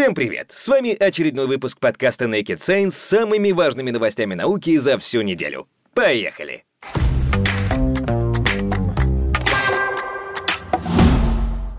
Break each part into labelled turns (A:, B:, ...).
A: Всем привет! С вами очередной выпуск подкаста Naked Science с самыми важными новостями науки за всю неделю. Поехали!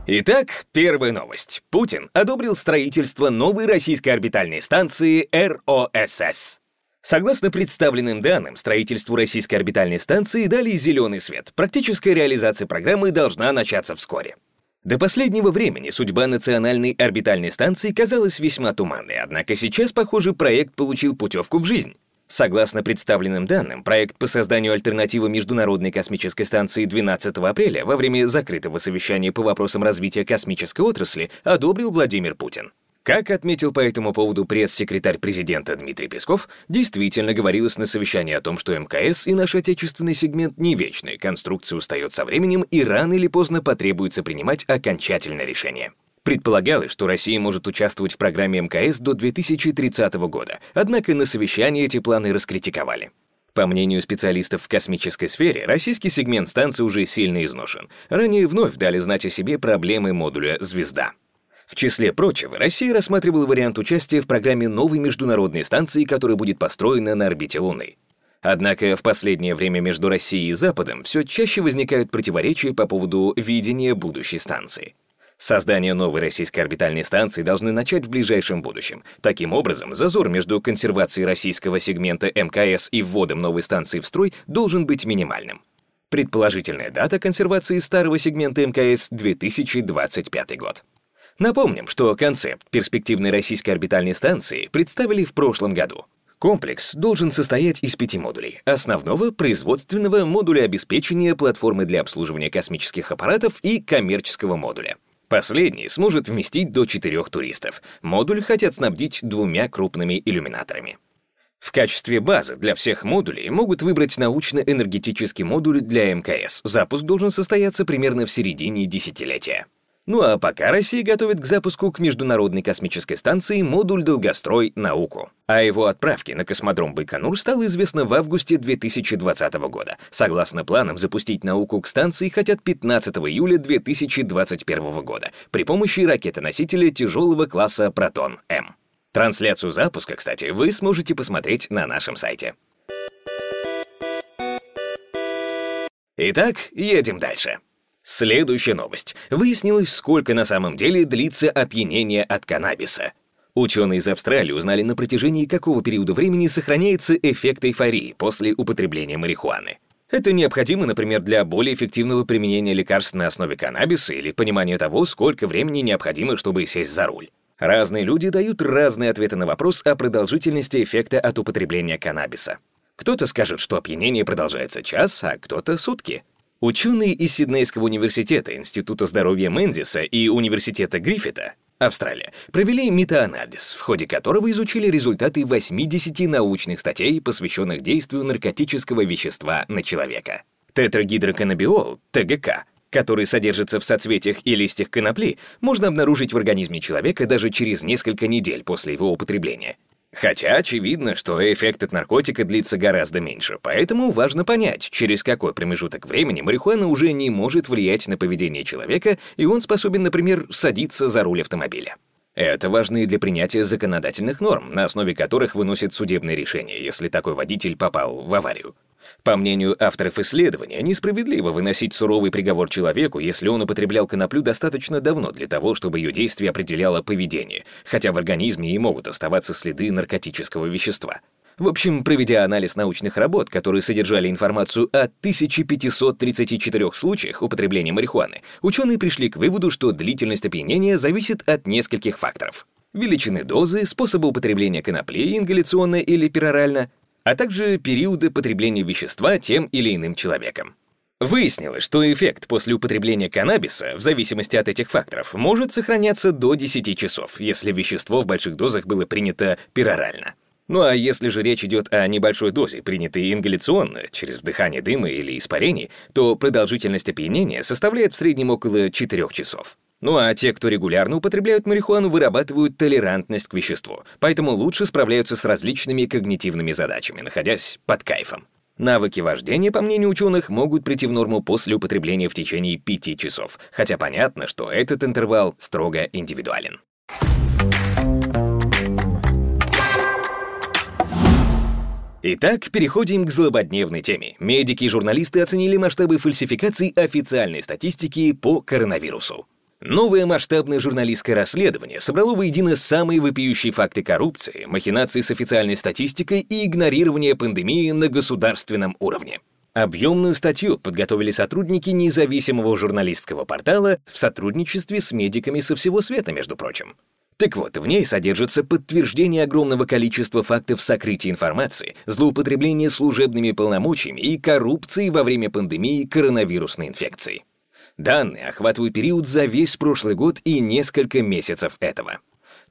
A: Итак, первая новость. Путин одобрил строительство новой российской орбитальной станции РОСС. Согласно представленным данным, строительству российской орбитальной станции дали зеленый свет. Практическая реализация программы должна начаться вскоре. До последнего времени судьба Национальной орбитальной станции казалась весьма туманной, однако сейчас, похоже, проект получил путевку в жизнь. Согласно представленным данным, проект по созданию альтернативы Международной космической станции 12 апреля во время закрытого совещания по вопросам развития космической отрасли одобрил Владимир Путин. Как отметил по этому поводу пресс-секретарь президента Дмитрий Песков, действительно говорилось на совещании о том, что МКС и наш отечественный сегмент не вечны, конструкция устает со временем и рано или поздно потребуется принимать окончательное решение. Предполагалось, что Россия может участвовать в программе МКС до 2030 года, однако на совещании эти планы раскритиковали. По мнению специалистов в космической сфере, российский сегмент станции уже сильно изношен. Ранее вновь дали знать о себе проблемы модуля «Звезда». В числе прочего, Россия рассматривала вариант участия в программе новой международной станции, которая будет построена на орбите Луны. Однако в последнее время между Россией и Западом все чаще возникают противоречия по поводу видения будущей станции. Создание новой российской орбитальной станции должны начать в ближайшем будущем. Таким образом, зазор между консервацией российского сегмента МКС и вводом новой станции в строй должен быть минимальным. Предположительная дата консервации старого сегмента МКС — 2025 год. Напомним, что концепт перспективной российской орбитальной станции представили в прошлом году. Комплекс должен состоять из пяти модулей. Основного производственного модуля обеспечения, платформы для обслуживания космических аппаратов и коммерческого модуля. Последний сможет вместить до четырех туристов. Модуль хотят снабдить двумя крупными иллюминаторами. В качестве базы для всех модулей могут выбрать научно-энергетический модуль для МКС. Запуск должен состояться примерно в середине десятилетия. Ну а пока Россия готовит к запуску к Международной космической станции модуль «Долгострой. Науку». О его отправке на космодром Байконур стало известно в августе 2020 года. Согласно планам, запустить науку к станции хотят 15 июля 2021 года при помощи ракеты-носителя тяжелого класса «Протон-М». Трансляцию запуска, кстати, вы сможете посмотреть на нашем сайте. Итак, едем дальше. Следующая новость. Выяснилось, сколько на самом деле длится опьянение от каннабиса. Ученые из Австралии узнали, на протяжении какого периода времени сохраняется эффект эйфории после употребления марихуаны. Это необходимо, например, для более эффективного применения лекарств на основе каннабиса или понимания того, сколько времени необходимо, чтобы сесть за руль. Разные люди дают разные ответы на вопрос о продолжительности эффекта от употребления каннабиса. Кто-то скажет, что опьянение продолжается час, а кто-то сутки. Ученые из Сиднейского университета, Института здоровья Мендиса и Университета Гриффита, Австралия, провели метаанализ, в ходе которого изучили результаты 80 научных статей, посвященных действию наркотического вещества на человека. Тетрагидроканнабиол, ТГК, который содержится в соцветиях и листьях конопли, можно обнаружить в организме человека даже через несколько недель после его употребления. Хотя очевидно, что эффект от наркотика длится гораздо меньше, поэтому важно понять, через какой промежуток времени марихуана уже не может влиять на поведение человека, и он способен, например, садиться за руль автомобиля. Это важно и для принятия законодательных норм, на основе которых выносят судебные решения, если такой водитель попал в аварию. По мнению авторов исследования, несправедливо выносить суровый приговор человеку, если он употреблял коноплю достаточно давно для того, чтобы ее действие определяло поведение, хотя в организме и могут оставаться следы наркотического вещества. В общем, проведя анализ научных работ, которые содержали информацию о 1534 случаях употребления марихуаны, ученые пришли к выводу, что длительность опьянения зависит от нескольких факторов. Величины дозы, способа употребления конопли, ингаляционно или перорально, а также периоды потребления вещества тем или иным человеком. Выяснилось, что эффект после употребления каннабиса, в зависимости от этих факторов, может сохраняться до 10 часов, если вещество в больших дозах было принято перорально. Ну а если же речь идет о небольшой дозе, принятой ингаляционно, через вдыхание дыма или испарений, то продолжительность опьянения составляет в среднем около 4 часов. Ну а те, кто регулярно употребляют марихуану, вырабатывают толерантность к веществу, поэтому лучше справляются с различными когнитивными задачами, находясь под кайфом. Навыки вождения, по мнению ученых, могут прийти в норму после употребления в течение 5 часов, хотя понятно, что этот интервал строго индивидуален. Итак, переходим к злободневной теме. Медики и журналисты оценили масштабы фальсификаций официальной статистики по коронавирусу. Новое масштабное журналистское расследование собрало воедино самые вопиющие факты коррупции, махинации с официальной статистикой и игнорирования пандемии на государственном уровне. Объемную статью подготовили сотрудники независимого журналистского портала в сотрудничестве с медиками со всего света, между прочим. Так вот, в ней содержится подтверждение огромного количества фактов сокрытия информации, злоупотребления служебными полномочиями и коррупции во время пандемии коронавирусной инфекции. Данные охватывают период за весь прошлый год и несколько месяцев этого.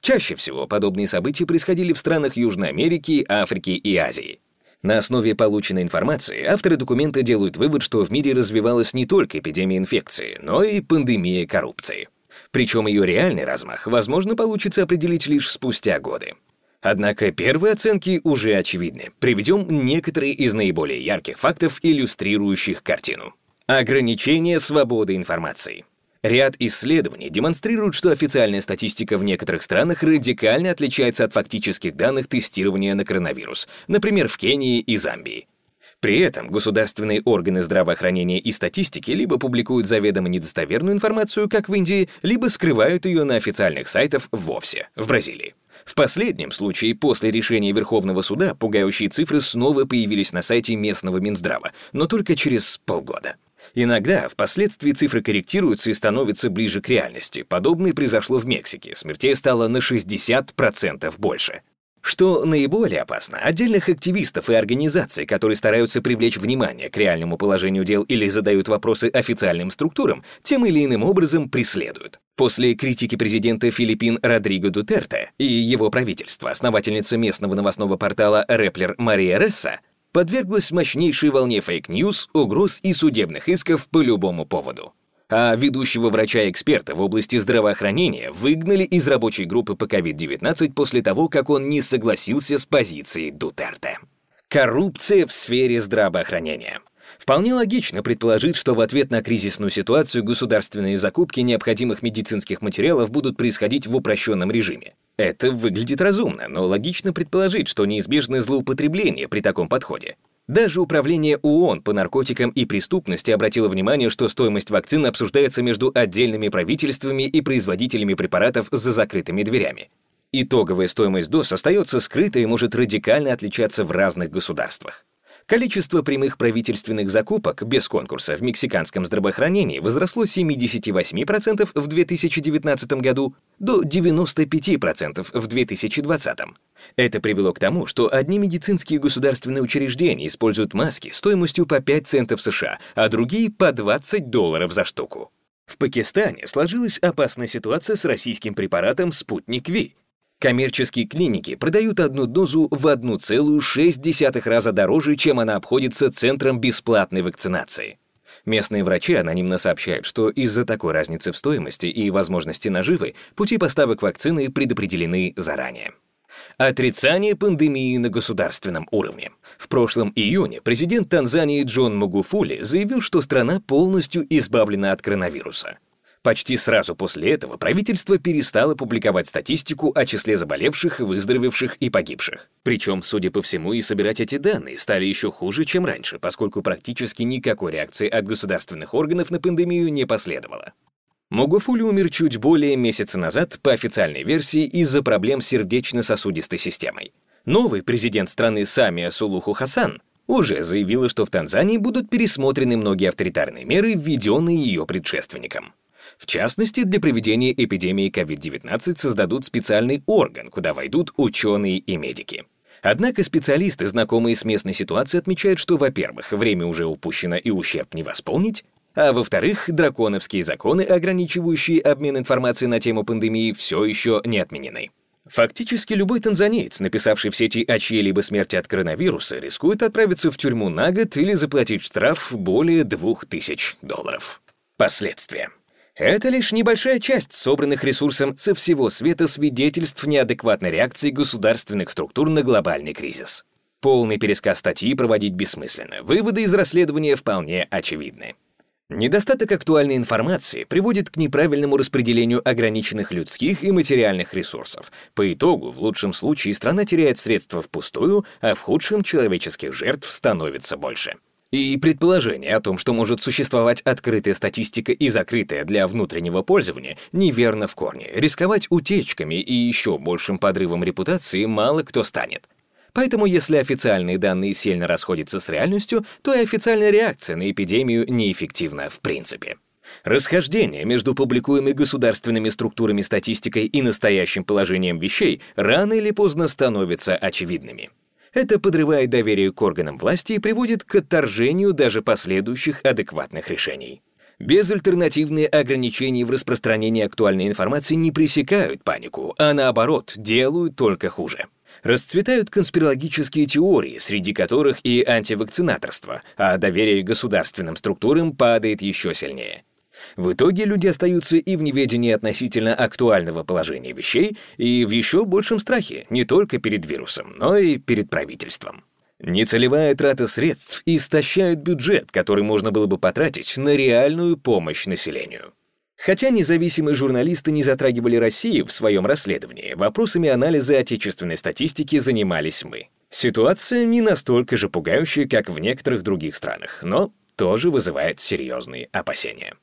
A: Чаще всего подобные события происходили в странах Южной Америки, Африки и Азии. На основе полученной информации авторы документа делают вывод, что в мире развивалась не только эпидемия инфекции, но и пандемия коррупции. Причем ее реальный размах, возможно, получится определить лишь спустя годы. Однако первые оценки уже очевидны. Приведем некоторые из наиболее ярких фактов, иллюстрирующих картину. Ограничение свободы информации. Ряд исследований демонстрируют, что официальная статистика в некоторых странах радикально отличается от фактических данных тестирования на коронавирус, например, в Кении и Замбии. При этом государственные органы здравоохранения и статистики либо публикуют заведомо недостоверную информацию, как в Индии, либо скрывают ее на официальных сайтах вовсе, в Бразилии. В последнем случае, после решения Верховного суда, пугающие цифры снова появились на сайте местного Минздрава, но только через полгода. Иногда впоследствии цифры корректируются и становятся ближе к реальности. Подобное произошло в Мексике. Смертей стало на 60% больше. Что наиболее опасно, отдельных активистов и организаций, которые стараются привлечь внимание к реальному положению дел или задают вопросы официальным структурам, тем или иным образом преследуют. После критики президента Филиппин Родриго Дутерте и его правительства, основательница местного новостного портала Rappler Мария Ресса подверглась мощнейшей волне fake news, угроз и судебных исков по любому поводу а ведущего врача-эксперта в области здравоохранения выгнали из рабочей группы по COVID-19 после того, как он не согласился с позицией Дутерте. Коррупция в сфере здравоохранения. Вполне логично предположить, что в ответ на кризисную ситуацию государственные закупки необходимых медицинских материалов будут происходить в упрощенном режиме. Это выглядит разумно, но логично предположить, что неизбежны злоупотребления при таком подходе. Даже Управление ООН по наркотикам и преступности обратило внимание, что стоимость вакцин обсуждается между отдельными правительствами и производителями препаратов за закрытыми дверями. Итоговая стоимость доз остается скрытой и может радикально отличаться в разных государствах. Количество прямых правительственных закупок без конкурса в мексиканском здравоохранении возросло с 78% в 2019 году до 95% в 2020. Это привело к тому, что одни медицинские государственные учреждения используют маски стоимостью по 5 центов США, а другие — по 20 долларов за штуку. В Пакистане сложилась опасная ситуация с российским препаратом «Спутник Ви», Коммерческие клиники продают одну дозу в 1,6 раза дороже, чем она обходится центром бесплатной вакцинации. Местные врачи анонимно сообщают, что из-за такой разницы в стоимости и возможности наживы пути поставок вакцины предопределены заранее. Отрицание пандемии на государственном уровне. В прошлом июне президент Танзании Джон Магуфули заявил, что страна полностью избавлена от коронавируса. Почти сразу после этого правительство перестало публиковать статистику о числе заболевших, выздоровевших и погибших. Причем, судя по всему, и собирать эти данные стали еще хуже, чем раньше, поскольку практически никакой реакции от государственных органов на пандемию не последовало. Могуфули умер чуть более месяца назад по официальной версии из-за проблем с сердечно-сосудистой системой. Новый президент страны Самия Сулуху Хасан уже заявила, что в Танзании будут пересмотрены многие авторитарные меры, введенные ее предшественником. В частности, для проведения эпидемии COVID-19 создадут специальный орган, куда войдут ученые и медики. Однако специалисты, знакомые с местной ситуацией, отмечают, что, во-первых, время уже упущено и ущерб не восполнить, а во-вторых, драконовские законы, ограничивающие обмен информацией на тему пандемии, все еще не отменены. Фактически любой танзанеец, написавший в сети о чьей-либо смерти от коронавируса, рискует отправиться в тюрьму на год или заплатить штраф более 2000 долларов. Последствия. Это лишь небольшая часть собранных ресурсом со всего света свидетельств неадекватной реакции государственных структур на глобальный кризис. Полный пересказ статьи проводить бессмысленно. Выводы из расследования вполне очевидны. Недостаток актуальной информации приводит к неправильному распределению ограниченных людских и материальных ресурсов. По итогу, в лучшем случае, страна теряет средства впустую, а в худшем человеческих жертв становится больше. И предположение о том, что может существовать открытая статистика и закрытая для внутреннего пользования, неверно в корне. Рисковать утечками и еще большим подрывом репутации мало кто станет. Поэтому если официальные данные сильно расходятся с реальностью, то и официальная реакция на эпидемию неэффективна в принципе. Расхождение между публикуемой государственными структурами статистикой и настоящим положением вещей рано или поздно становятся очевидными. Это подрывает доверие к органам власти и приводит к отторжению даже последующих адекватных решений. Безальтернативные ограничения в распространении актуальной информации не пресекают панику, а наоборот, делают только хуже расцветают конспирологические теории, среди которых и антивакцинаторство, а доверие государственным структурам падает еще сильнее. В итоге люди остаются и в неведении относительно актуального положения вещей, и в еще большем страхе не только перед вирусом, но и перед правительством. Нецелевая трата средств истощает бюджет, который можно было бы потратить на реальную помощь населению. Хотя независимые журналисты не затрагивали Россию в своем расследовании, вопросами анализа отечественной статистики занимались мы. Ситуация не настолько же пугающая, как в некоторых других странах, но тоже вызывает серьезные опасения.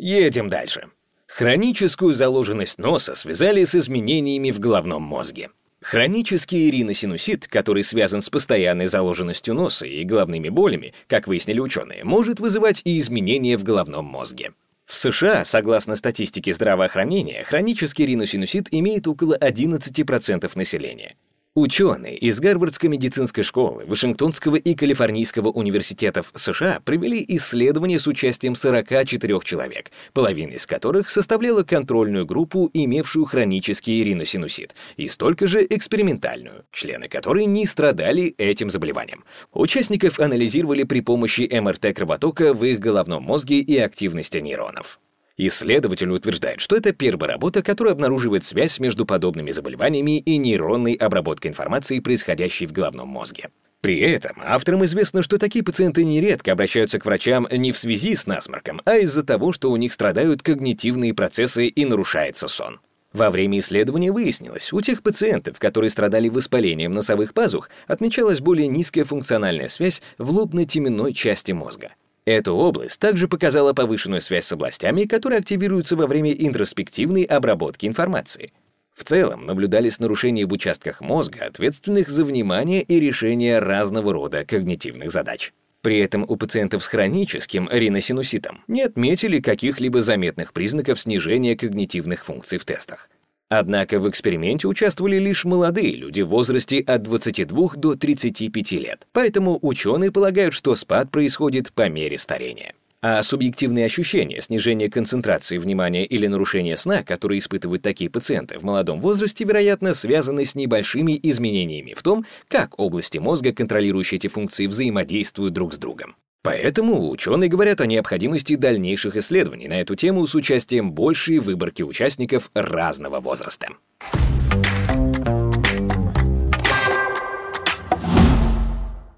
A: Едем дальше. Хроническую заложенность носа связали с изменениями в головном мозге. Хронический риносинусит, который связан с постоянной заложенностью носа и головными болями, как выяснили ученые, может вызывать и изменения в головном мозге. В США, согласно статистике здравоохранения, хронический риносинусит имеет около 11% населения. Ученые из Гарвардской медицинской школы, Вашингтонского и Калифорнийского университетов США провели исследование с участием 44 человек, половина из которых составляла контрольную группу, имевшую хронический риносинусит, и столько же экспериментальную, члены которой не страдали этим заболеванием. Участников анализировали при помощи МРТ кровотока в их головном мозге и активности нейронов. Исследователи утверждают, что это первая работа, которая обнаруживает связь между подобными заболеваниями и нейронной обработкой информации, происходящей в головном мозге. При этом авторам известно, что такие пациенты нередко обращаются к врачам не в связи с насморком, а из-за того, что у них страдают когнитивные процессы и нарушается сон. Во время исследования выяснилось, у тех пациентов, которые страдали воспалением носовых пазух, отмечалась более низкая функциональная связь в лобно-теменной части мозга. Эта область также показала повышенную связь с областями, которые активируются во время интроспективной обработки информации. В целом наблюдались нарушения в участках мозга, ответственных за внимание и решение разного рода когнитивных задач. При этом у пациентов с хроническим риносинуситом не отметили каких-либо заметных признаков снижения когнитивных функций в тестах. Однако в эксперименте участвовали лишь молодые люди в возрасте от 22 до 35 лет, поэтому ученые полагают, что спад происходит по мере старения. А субъективные ощущения, снижение концентрации внимания или нарушение сна, которые испытывают такие пациенты в молодом возрасте, вероятно, связаны с небольшими изменениями в том, как области мозга, контролирующие эти функции, взаимодействуют друг с другом. Поэтому ученые говорят о необходимости дальнейших исследований на эту тему с участием большей выборки участников разного возраста.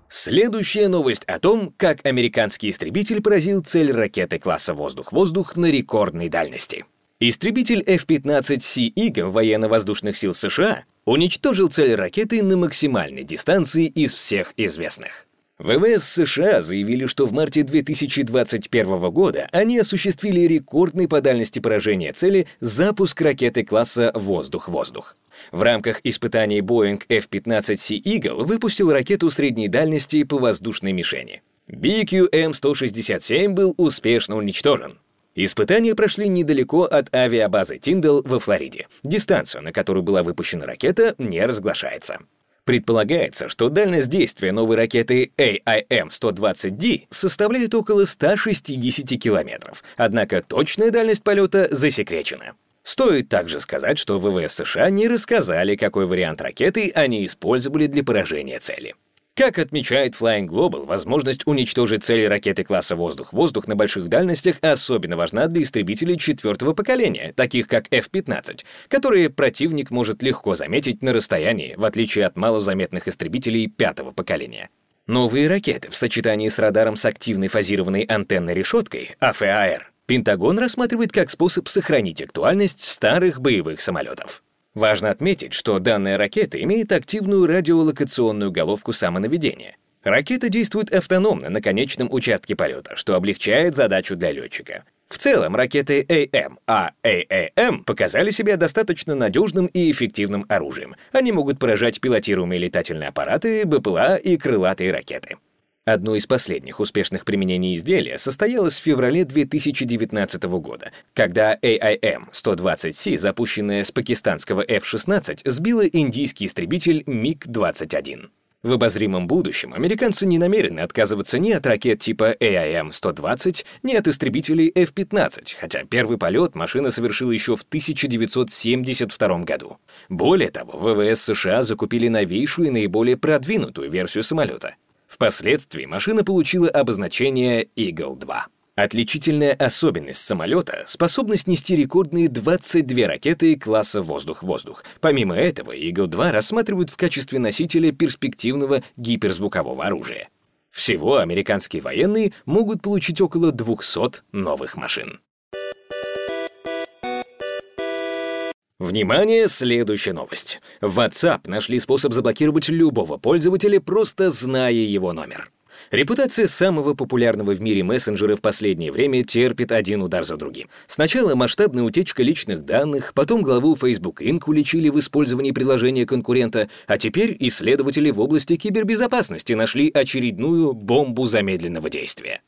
A: Следующая новость о том, как американский истребитель поразил цель ракеты класса «Воздух-воздух» на рекордной дальности. Истребитель F-15C Eagle военно-воздушных сил США уничтожил цель ракеты на максимальной дистанции из всех известных. ВВС США заявили, что в марте 2021 года они осуществили рекордный по дальности поражения цели запуск ракеты класса «Воздух-воздух». В рамках испытаний Boeing F-15C Eagle выпустил ракету средней дальности по воздушной мишени. BQM-167 был успешно уничтожен. Испытания прошли недалеко от авиабазы Тиндал во Флориде. Дистанция, на которую была выпущена ракета, не разглашается. Предполагается, что дальность действия новой ракеты AIM-120D составляет около 160 километров, однако точная дальность полета засекречена. Стоит также сказать, что ВВС США не рассказали, какой вариант ракеты они использовали для поражения цели. Как отмечает Flying Global, возможность уничтожить цели ракеты класса «Воздух-воздух» на больших дальностях особенно важна для истребителей четвертого поколения, таких как F-15, которые противник может легко заметить на расстоянии, в отличие от малозаметных истребителей пятого поколения. Новые ракеты в сочетании с радаром с активной фазированной антенной решеткой, АФАР, Пентагон рассматривает как способ сохранить актуальность старых боевых самолетов. Важно отметить, что данная ракета имеет активную радиолокационную головку самонаведения. Ракета действует автономно на конечном участке полета, что облегчает задачу для летчика. В целом, ракеты АМ, а ААМ показали себя достаточно надежным и эффективным оружием. Они могут поражать пилотируемые летательные аппараты, БПЛА и крылатые ракеты. Одно из последних успешных применений изделия состоялось в феврале 2019 года, когда AIM-120C, запущенная с пакистанского F-16, сбила индийский истребитель МиГ-21. В обозримом будущем американцы не намерены отказываться ни от ракет типа AIM-120, ни от истребителей F-15, хотя первый полет машина совершила еще в 1972 году. Более того, ВВС США закупили новейшую и наиболее продвинутую версию самолета — Впоследствии машина получила обозначение Eagle-2. Отличительная особенность самолета — способность нести рекордные 22 ракеты класса «воздух-воздух». Помимо этого, Eagle-2 рассматривают в качестве носителя перспективного гиперзвукового оружия. Всего американские военные могут получить около 200 новых машин. Внимание, следующая новость. В WhatsApp нашли способ заблокировать любого пользователя, просто зная его номер. Репутация самого популярного в мире мессенджера в последнее время терпит один удар за другим. Сначала масштабная утечка личных данных, потом главу Facebook Inc. уличили в использовании приложения конкурента, а теперь исследователи в области кибербезопасности нашли очередную бомбу замедленного действия.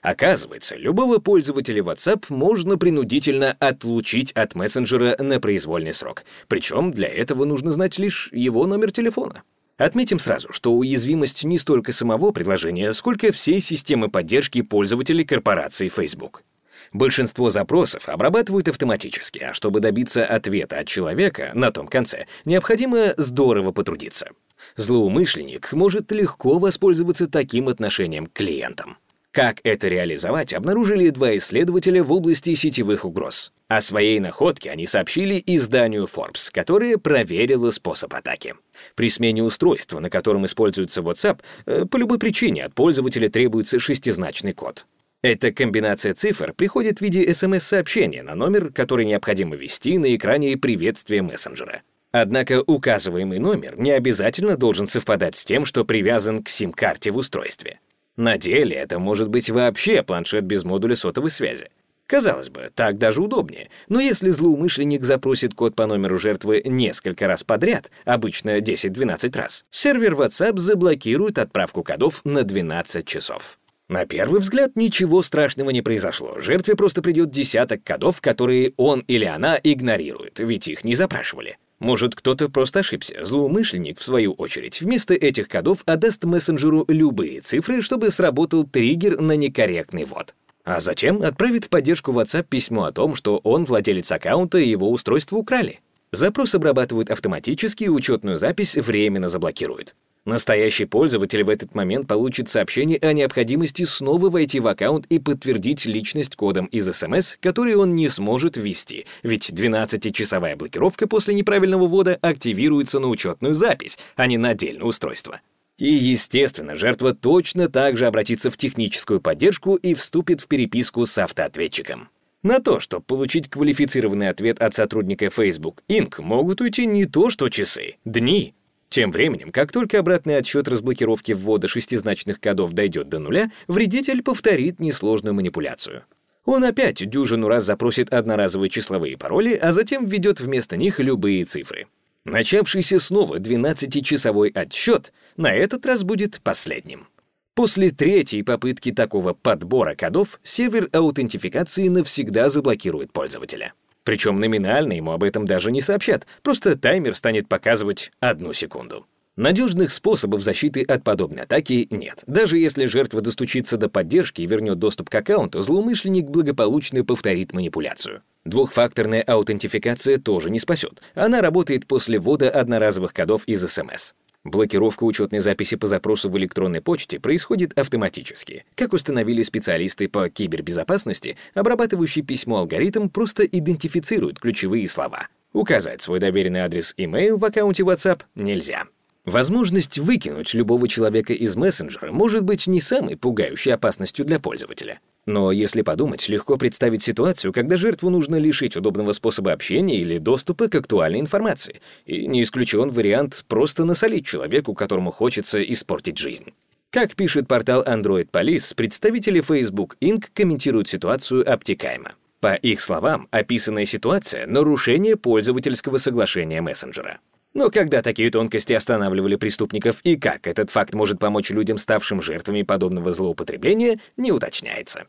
A: Оказывается, любого пользователя WhatsApp можно принудительно отлучить от мессенджера на произвольный срок. Причем для этого нужно знать лишь его номер телефона. Отметим сразу, что уязвимость не столько самого приложения, сколько всей системы поддержки пользователей корпорации Facebook. Большинство запросов обрабатывают автоматически, а чтобы добиться ответа от человека на том конце, необходимо здорово потрудиться. Злоумышленник может легко воспользоваться таким отношением к клиентам. Как это реализовать, обнаружили два исследователя в области сетевых угроз. О своей находке они сообщили изданию Forbes, которое проверило способ атаки. При смене устройства, на котором используется WhatsApp, э, по любой причине от пользователя требуется шестизначный код. Эта комбинация цифр приходит в виде смс-сообщения на номер, который необходимо ввести на экране приветствия мессенджера. Однако указываемый номер не обязательно должен совпадать с тем, что привязан к сим-карте в устройстве. На деле это может быть вообще планшет без модуля сотовой связи. Казалось бы, так даже удобнее, но если злоумышленник запросит код по номеру жертвы несколько раз подряд, обычно 10-12 раз, сервер WhatsApp заблокирует отправку кодов на 12 часов. На первый взгляд ничего страшного не произошло. Жертве просто придет десяток кодов, которые он или она игнорирует, ведь их не запрашивали. Может, кто-то просто ошибся. Злоумышленник, в свою очередь, вместо этих кодов отдаст мессенджеру любые цифры, чтобы сработал триггер на некорректный ввод. А затем отправит в поддержку WhatsApp письмо о том, что он владелец аккаунта и его устройство украли. Запрос обрабатывают автоматически и учетную запись временно заблокируют. Настоящий пользователь в этот момент получит сообщение о необходимости снова войти в аккаунт и подтвердить личность кодом из СМС, который он не сможет ввести, ведь 12-часовая блокировка после неправильного ввода активируется на учетную запись, а не на отдельное устройство. И, естественно, жертва точно так же обратится в техническую поддержку и вступит в переписку с автоответчиком. На то, чтобы получить квалифицированный ответ от сотрудника Facebook Inc., могут уйти не то что часы, дни, тем временем, как только обратный отсчет разблокировки ввода шестизначных кодов дойдет до нуля, вредитель повторит несложную манипуляцию. Он опять дюжину раз запросит одноразовые числовые пароли, а затем введет вместо них любые цифры. Начавшийся снова 12-часовой отсчет на этот раз будет последним. После третьей попытки такого подбора кодов сервер аутентификации навсегда заблокирует пользователя. Причем номинально ему об этом даже не сообщат, просто таймер станет показывать одну секунду. Надежных способов защиты от подобной атаки нет. Даже если жертва достучится до поддержки и вернет доступ к аккаунту, злоумышленник благополучно повторит манипуляцию. Двухфакторная аутентификация тоже не спасет. Она работает после ввода одноразовых кодов из СМС. Блокировка учетной записи по запросу в электронной почте происходит автоматически. Как установили специалисты по кибербезопасности, обрабатывающий письмо алгоритм просто идентифицирует ключевые слова. Указать свой доверенный адрес email в аккаунте WhatsApp нельзя. Возможность выкинуть любого человека из мессенджера может быть не самой пугающей опасностью для пользователя. Но если подумать, легко представить ситуацию, когда жертву нужно лишить удобного способа общения или доступа к актуальной информации. И не исключен вариант просто насолить человеку, которому хочется испортить жизнь. Как пишет портал Android Police, представители Facebook Inc. комментируют ситуацию обтекаемо. По их словам, описанная ситуация — нарушение пользовательского соглашения мессенджера. Но когда такие тонкости останавливали преступников и как этот факт может помочь людям, ставшим жертвами подобного злоупотребления, не уточняется.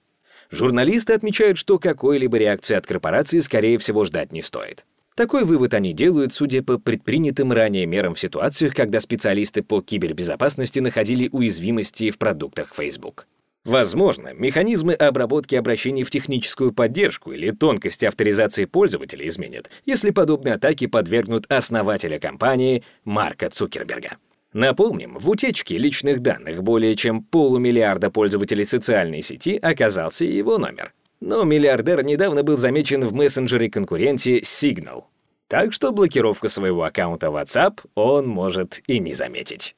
A: Журналисты отмечают, что какой-либо реакции от корпорации, скорее всего, ждать не стоит. Такой вывод они делают, судя по предпринятым ранее мерам в ситуациях, когда специалисты по кибербезопасности находили уязвимости в продуктах Facebook. Возможно, механизмы обработки обращений в техническую поддержку или тонкости авторизации пользователя изменят, если подобные атаки подвергнут основателя компании Марка Цукерберга. Напомним, в утечке личных данных более чем полумиллиарда пользователей социальной сети оказался его номер. Но миллиардер недавно был замечен в мессенджере-конкуренте Signal. Так что блокировку своего аккаунта WhatsApp он может и не заметить.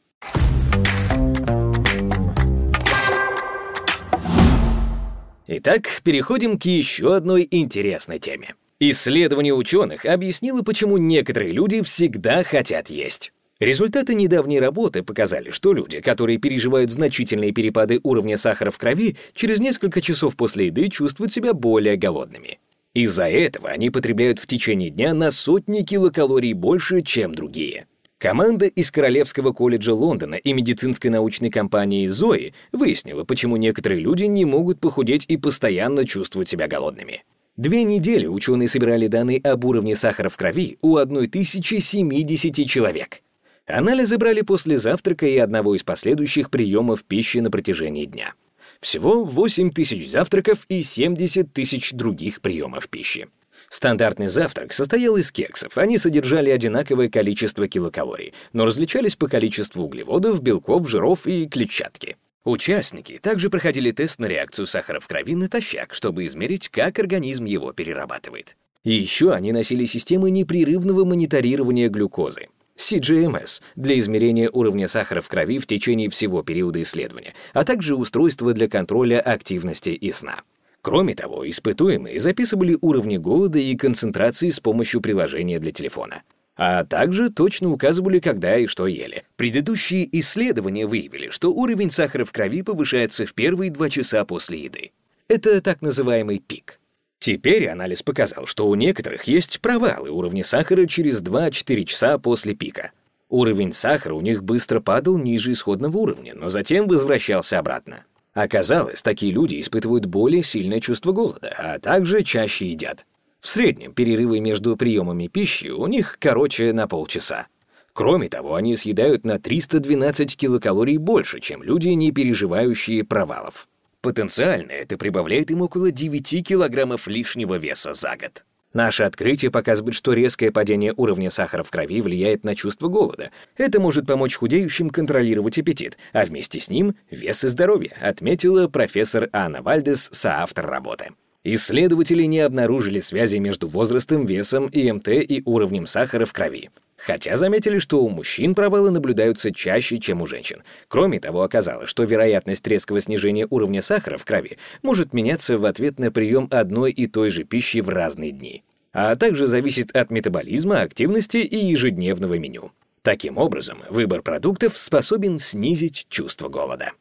A: Итак, переходим к еще одной интересной теме. Исследование ученых объяснило, почему некоторые люди всегда хотят есть. Результаты недавней работы показали, что люди, которые переживают значительные перепады уровня сахара в крови, через несколько часов после еды чувствуют себя более голодными. Из-за этого они потребляют в течение дня на сотни килокалорий больше, чем другие. Команда из Королевского колледжа Лондона и медицинской научной компании «Зои» выяснила, почему некоторые люди не могут похудеть и постоянно чувствуют себя голодными. Две недели ученые собирали данные об уровне сахара в крови у 1070 человек. Анализы брали после завтрака и одного из последующих приемов пищи на протяжении дня. Всего 8 тысяч завтраков и 70 тысяч других приемов пищи. Стандартный завтрак состоял из кексов. Они содержали одинаковое количество килокалорий, но различались по количеству углеводов, белков, жиров и клетчатки. Участники также проходили тест на реакцию сахара в крови натощак, чтобы измерить, как организм его перерабатывает. И еще они носили системы непрерывного мониторирования глюкозы. CGMS для измерения уровня сахара в крови в течение всего периода исследования, а также устройство для контроля активности и сна. Кроме того, испытуемые записывали уровни голода и концентрации с помощью приложения для телефона. А также точно указывали, когда и что ели. Предыдущие исследования выявили, что уровень сахара в крови повышается в первые два часа после еды. Это так называемый пик. Теперь анализ показал, что у некоторых есть провалы уровня сахара через 2-4 часа после пика. Уровень сахара у них быстро падал ниже исходного уровня, но затем возвращался обратно. Оказалось, такие люди испытывают более сильное чувство голода, а также чаще едят. В среднем перерывы между приемами пищи у них короче на полчаса. Кроме того, они съедают на 312 килокалорий больше, чем люди, не переживающие провалов. Потенциально это прибавляет им около 9 килограммов лишнего веса за год. Наше открытие показывает, что резкое падение уровня сахара в крови влияет на чувство голода. Это может помочь худеющим контролировать аппетит, а вместе с ним — вес и здоровье, отметила профессор Анна Вальдес, соавтор работы. Исследователи не обнаружили связи между возрастом, весом, ИМТ и уровнем сахара в крови. Хотя заметили, что у мужчин провалы наблюдаются чаще, чем у женщин. Кроме того, оказалось, что вероятность резкого снижения уровня сахара в крови может меняться в ответ на прием одной и той же пищи в разные дни, а также зависит от метаболизма, активности и ежедневного меню. Таким образом, выбор продуктов способен снизить чувство голода.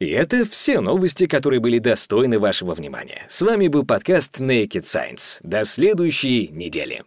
A: И это все новости, которые были достойны вашего внимания. С вами был подкаст Naked Science. До следующей недели.